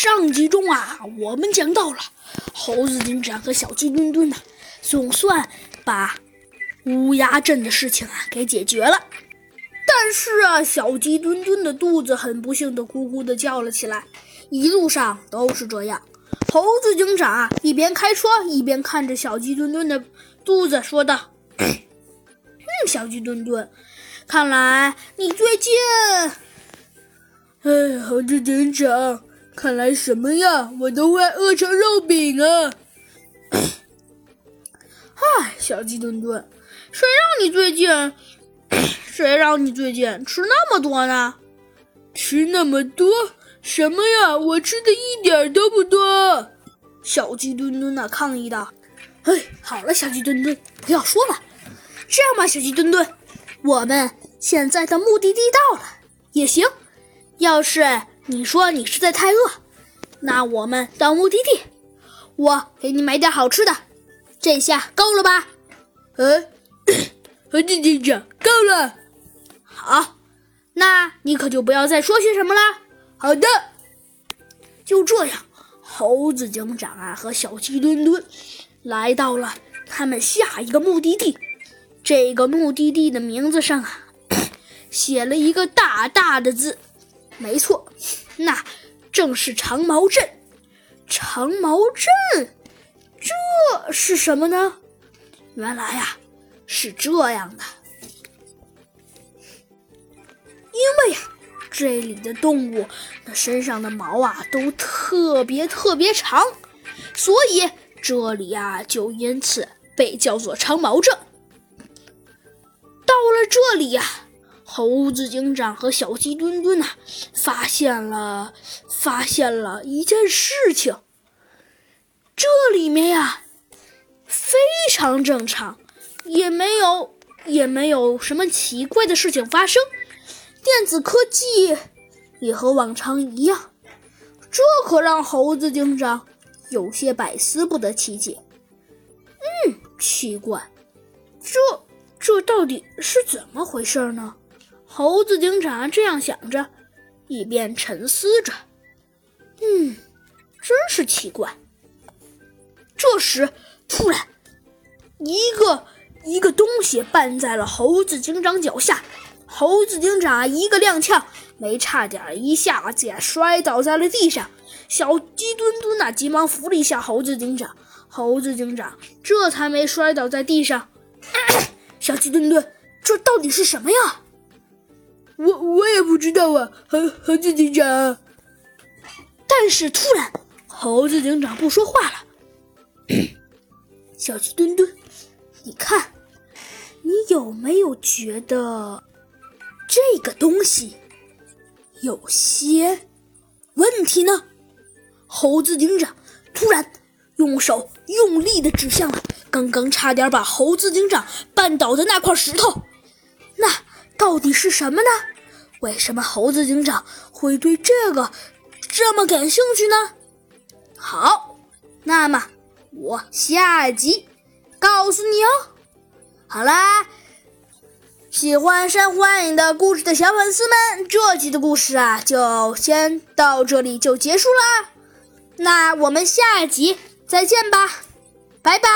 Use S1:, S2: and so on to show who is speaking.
S1: 上集中啊，我们讲到了猴子警长和小鸡墩墩呢，总算把乌鸦镇的事情啊给解决了。但是啊，小鸡墩墩的肚子很不幸的咕咕的叫了起来，一路上都是这样。猴子警长啊，一边开车一边看着小鸡墩墩的肚子，说道：“嗯，小鸡墩墩，看来你最近……
S2: 哎，猴子警长。”看来什么呀，我都快饿成肉饼了。
S1: 唉，小鸡墩墩，谁让你最近，谁让你最近吃那么多呢？
S2: 吃那么多什么呀？我吃的一点都不多。
S1: 小鸡墩墩的抗议道：“哎，好了，小鸡墩墩，不要说了。这样吧，小鸡墩墩，我们现在的目的地到了也行。要是……”你说你实在太饿，那我们到目的地，我给你买点好吃的，这下够了吧？
S2: 呃，猴子警长，够了。
S1: 好，那你可就不要再说些什么了。
S2: 好的，
S1: 就这样，猴子警长啊和小鸡墩墩来到了他们下一个目的地。这个目的地的名字上啊 写了一个大大的字。没错，那正是长毛镇。长毛镇，这是什么呢？原来呀，是这样的。因为呀，这里的动物那身上的毛啊都特别特别长，所以这里呀就因此被叫做长毛镇。到了这里呀。猴子警长和小鸡墩墩呐，发现了，发现了一件事情。这里面呀，非常正常，也没有，也没有什么奇怪的事情发生。电子科技也和往常一样，这可让猴子警长有些百思不得其解。嗯，奇怪，这这到底是怎么回事呢？猴子警长这样想着，一边沉思着。嗯，真是奇怪。这时，突然，一个一个东西绊在了猴子警长脚下，猴子警长一个踉跄，没差点一下子摔倒在了地上。小鸡墩墩呐，急忙扶了一下猴子警长，猴子警长这才没摔倒在地上。小鸡墩墩，这到底是什么呀？
S2: 我我也不知道啊，猴猴子警长。
S1: 但是突然，猴子警长不说话了。小鸡墩墩，你看，你有没有觉得这个东西有些问题呢？猴子警长突然用手用力的指向了刚刚差点把猴子警长绊倒的那块石头。到底是什么呢？为什么猴子警长会对这个这么感兴趣呢？好，那么我下集告诉你哦。好啦，喜欢山欢迎的故事的小粉丝们，这集的故事啊，就先到这里就结束了。那我们下集再见吧，拜拜。